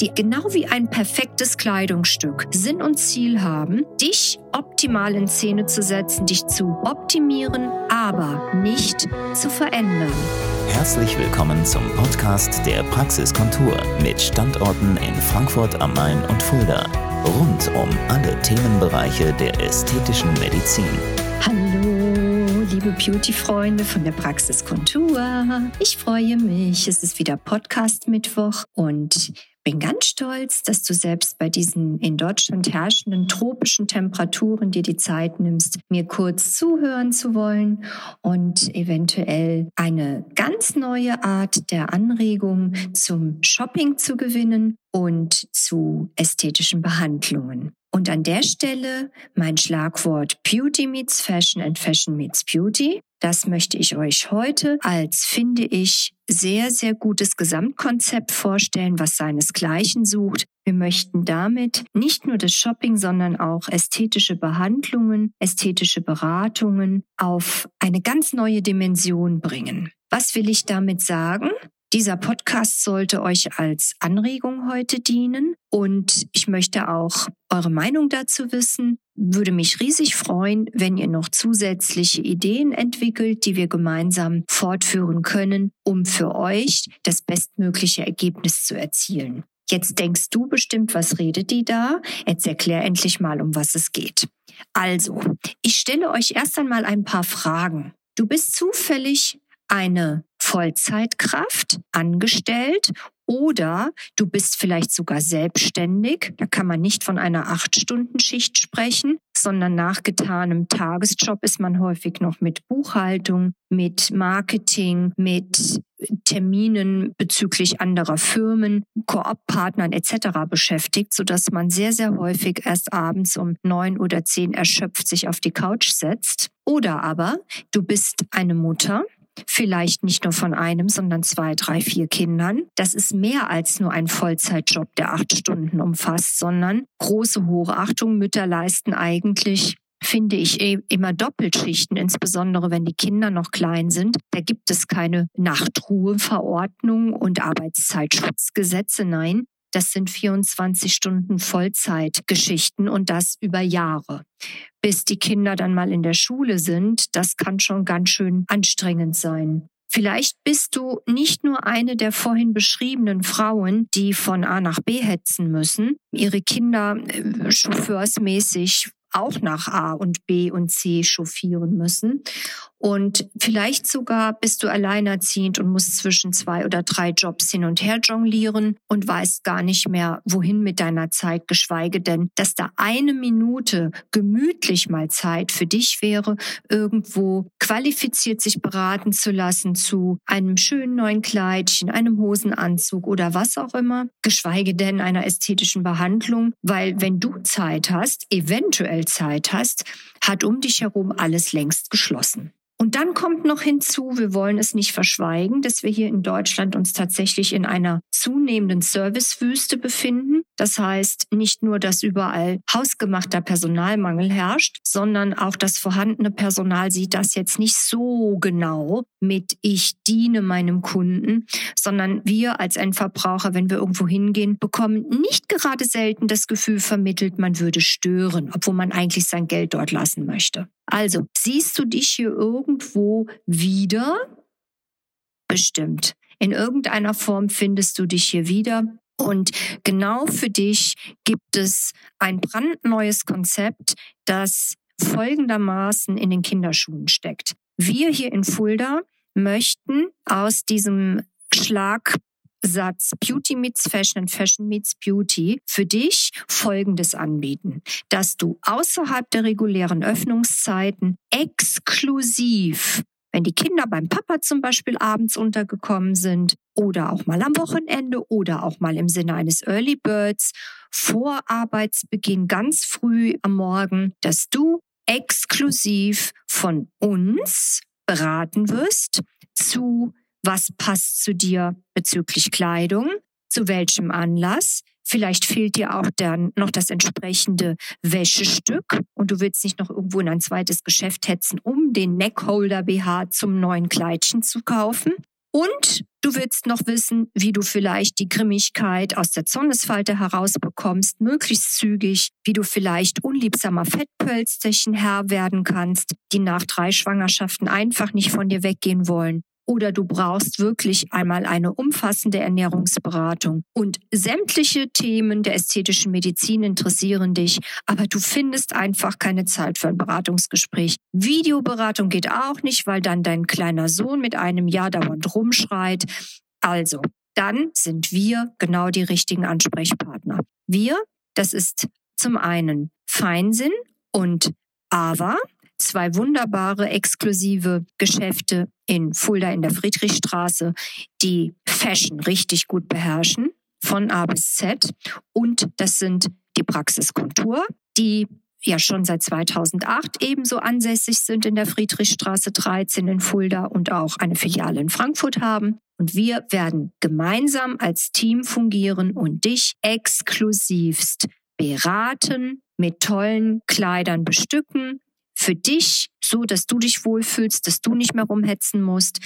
die genau wie ein perfektes Kleidungsstück Sinn und Ziel haben, dich optimal in Szene zu setzen, dich zu optimieren, aber nicht zu verändern. Herzlich willkommen zum Podcast der Praxiskontur mit Standorten in Frankfurt am Main und Fulda. Rund um alle Themenbereiche der ästhetischen Medizin. Hallo, liebe Beauty-Freunde von der Praxiskontur. Ich freue mich. Es ist wieder Podcast-Mittwoch und bin ganz stolz, dass du selbst bei diesen in Deutschland herrschenden tropischen Temperaturen dir die Zeit nimmst, mir kurz zuhören zu wollen und eventuell eine ganz neue Art der Anregung zum Shopping zu gewinnen und zu ästhetischen Behandlungen. Und an der Stelle mein Schlagwort Beauty meets Fashion and Fashion meets Beauty. Das möchte ich euch heute als, finde ich, sehr, sehr gutes Gesamtkonzept vorstellen, was seinesgleichen sucht. Wir möchten damit nicht nur das Shopping, sondern auch ästhetische Behandlungen, ästhetische Beratungen auf eine ganz neue Dimension bringen. Was will ich damit sagen? Dieser Podcast sollte euch als Anregung heute dienen und ich möchte auch eure Meinung dazu wissen. Würde mich riesig freuen, wenn ihr noch zusätzliche Ideen entwickelt, die wir gemeinsam fortführen können, um für euch das bestmögliche Ergebnis zu erzielen. Jetzt denkst du bestimmt, was redet die da? Jetzt erklär endlich mal, um was es geht. Also, ich stelle euch erst einmal ein paar Fragen. Du bist zufällig eine Vollzeitkraft angestellt oder du bist vielleicht sogar selbstständig. Da kann man nicht von einer Acht-Stunden-Schicht sprechen, sondern nach getanem Tagesjob ist man häufig noch mit Buchhaltung, mit Marketing, mit Terminen bezüglich anderer Firmen, Koop-Partnern etc. beschäftigt, sodass man sehr, sehr häufig erst abends um neun oder zehn erschöpft sich auf die Couch setzt. Oder aber du bist eine Mutter, Vielleicht nicht nur von einem, sondern zwei, drei, vier Kindern. Das ist mehr als nur ein Vollzeitjob, der acht Stunden umfasst, sondern große Hochachtung. Mütter leisten eigentlich finde ich eh immer Doppelschichten, insbesondere wenn die Kinder noch klein sind. Da gibt es keine Nachtruheverordnung und Arbeitszeitschutzgesetze. Nein, das sind 24 Stunden Vollzeitgeschichten und das über Jahre. Bis die Kinder dann mal in der Schule sind, das kann schon ganz schön anstrengend sein. Vielleicht bist du nicht nur eine der vorhin beschriebenen Frauen, die von A nach B hetzen müssen, ihre Kinder äh, chauffeursmäßig auch nach A und B und C chauffieren müssen. Und vielleicht sogar bist du alleinerziehend und musst zwischen zwei oder drei Jobs hin und her jonglieren und weißt gar nicht mehr, wohin mit deiner Zeit, geschweige denn, dass da eine Minute gemütlich mal Zeit für dich wäre, irgendwo qualifiziert sich beraten zu lassen zu einem schönen neuen Kleidchen, einem Hosenanzug oder was auch immer, geschweige denn einer ästhetischen Behandlung, weil wenn du Zeit hast, eventuell Zeit hast, hat um dich herum alles längst geschlossen. Und dann kommt noch hinzu, wir wollen es nicht verschweigen, dass wir hier in Deutschland uns tatsächlich in einer zunehmenden Servicewüste befinden. Das heißt nicht nur, dass überall hausgemachter Personalmangel herrscht, sondern auch das vorhandene Personal sieht das jetzt nicht so genau mit ich diene meinem Kunden, sondern wir als Endverbraucher, wenn wir irgendwo hingehen, bekommen nicht gerade selten das Gefühl vermittelt, man würde stören, obwohl man eigentlich sein Geld dort lassen möchte. Also, siehst du dich hier irgendwo wieder? Bestimmt. In irgendeiner Form findest du dich hier wieder. Und genau für dich gibt es ein brandneues Konzept, das folgendermaßen in den Kinderschuhen steckt. Wir hier in Fulda möchten aus diesem Schlag Satz Beauty meets Fashion and Fashion meets Beauty für dich Folgendes anbieten, dass du außerhalb der regulären Öffnungszeiten exklusiv wenn die Kinder beim Papa zum Beispiel abends untergekommen sind oder auch mal am Wochenende oder auch mal im Sinne eines Early Birds vor Arbeitsbeginn ganz früh am Morgen, dass du exklusiv von uns beraten wirst zu was passt zu dir bezüglich Kleidung, zu welchem Anlass. Vielleicht fehlt dir auch dann noch das entsprechende Wäschestück und du willst nicht noch irgendwo in ein zweites Geschäft hetzen, um den Neckholder BH zum neuen Kleidchen zu kaufen. Und du willst noch wissen, wie du vielleicht die Grimmigkeit aus der Zornesfalte herausbekommst, möglichst zügig, wie du vielleicht unliebsamer Fettpölsterchen Herr werden kannst, die nach drei Schwangerschaften einfach nicht von dir weggehen wollen oder du brauchst wirklich einmal eine umfassende Ernährungsberatung. Und sämtliche Themen der ästhetischen Medizin interessieren dich, aber du findest einfach keine Zeit für ein Beratungsgespräch. Videoberatung geht auch nicht, weil dann dein kleiner Sohn mit einem Jahr dauernd rumschreit. Also, dann sind wir genau die richtigen Ansprechpartner. Wir, das ist zum einen Feinsinn und Ava, zwei wunderbare exklusive Geschäfte in Fulda in der Friedrichstraße, die Fashion richtig gut beherrschen, von A bis Z. Und das sind die Praxiskontur, die ja schon seit 2008 ebenso ansässig sind in der Friedrichstraße 13 in Fulda und auch eine Filiale in Frankfurt haben. Und wir werden gemeinsam als Team fungieren und dich exklusivst beraten, mit tollen Kleidern bestücken, für dich, so dass du dich wohlfühlst, dass du nicht mehr rumhetzen musst,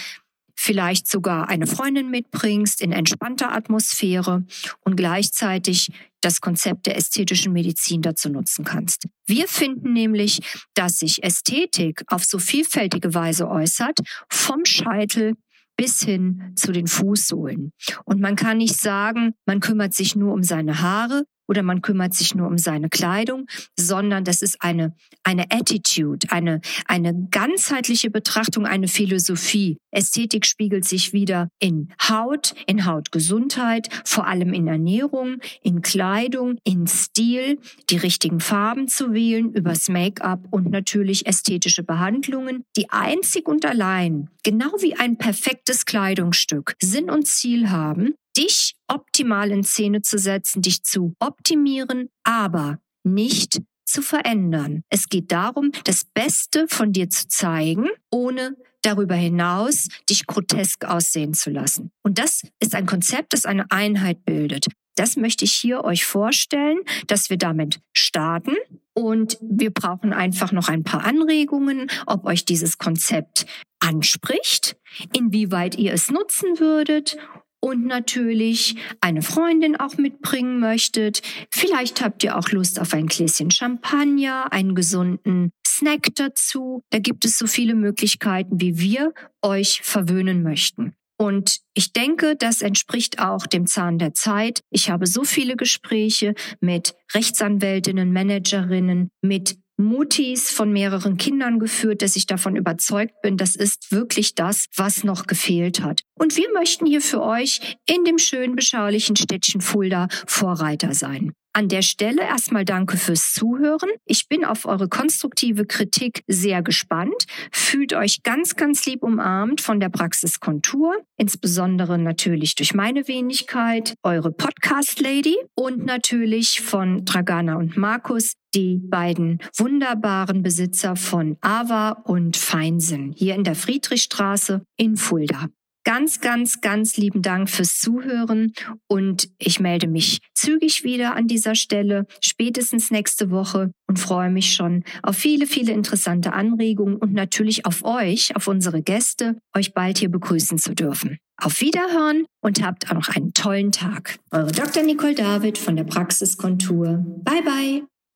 vielleicht sogar eine Freundin mitbringst in entspannter Atmosphäre und gleichzeitig das Konzept der ästhetischen Medizin dazu nutzen kannst. Wir finden nämlich, dass sich Ästhetik auf so vielfältige Weise äußert, vom Scheitel bis hin zu den Fußsohlen. Und man kann nicht sagen, man kümmert sich nur um seine Haare, oder man kümmert sich nur um seine Kleidung, sondern das ist eine, eine Attitude, eine, eine ganzheitliche Betrachtung, eine Philosophie. Ästhetik spiegelt sich wieder in Haut, in Hautgesundheit, vor allem in Ernährung, in Kleidung, in Stil, die richtigen Farben zu wählen, übers Make-up und natürlich ästhetische Behandlungen, die einzig und allein, genau wie ein perfektes Kleidungsstück, Sinn und Ziel haben, dich optimal in Szene zu setzen, dich zu optimieren, aber nicht zu verändern. Es geht darum, das Beste von dir zu zeigen, ohne darüber hinaus dich grotesk aussehen zu lassen. Und das ist ein Konzept, das eine Einheit bildet. Das möchte ich hier euch vorstellen, dass wir damit starten. Und wir brauchen einfach noch ein paar Anregungen, ob euch dieses Konzept anspricht, inwieweit ihr es nutzen würdet und natürlich eine Freundin auch mitbringen möchtet. Vielleicht habt ihr auch Lust auf ein Gläschen Champagner, einen gesunden Snack dazu. Da gibt es so viele Möglichkeiten, wie wir euch verwöhnen möchten. Und ich denke, das entspricht auch dem Zahn der Zeit. Ich habe so viele Gespräche mit Rechtsanwältinnen, Managerinnen, mit Mutis von mehreren Kindern geführt, dass ich davon überzeugt bin, das ist wirklich das, was noch gefehlt hat. Und wir möchten hier für euch in dem schönen, beschaulichen Städtchen Fulda Vorreiter sein. An der Stelle erstmal danke fürs Zuhören. Ich bin auf eure konstruktive Kritik sehr gespannt. Fühlt euch ganz, ganz lieb umarmt von der Praxis Kontur, insbesondere natürlich durch meine Wenigkeit, eure Podcast Lady und natürlich von Dragana und Markus, die beiden wunderbaren Besitzer von Ava und Feinsinn hier in der Friedrichstraße in Fulda. Ganz, ganz, ganz lieben Dank fürs Zuhören und ich melde mich zügig wieder an dieser Stelle, spätestens nächste Woche und freue mich schon auf viele, viele interessante Anregungen und natürlich auf euch, auf unsere Gäste, euch bald hier begrüßen zu dürfen. Auf Wiederhören und habt auch noch einen tollen Tag. Eure Dr. Nicole David von der Praxiskontur. Bye bye.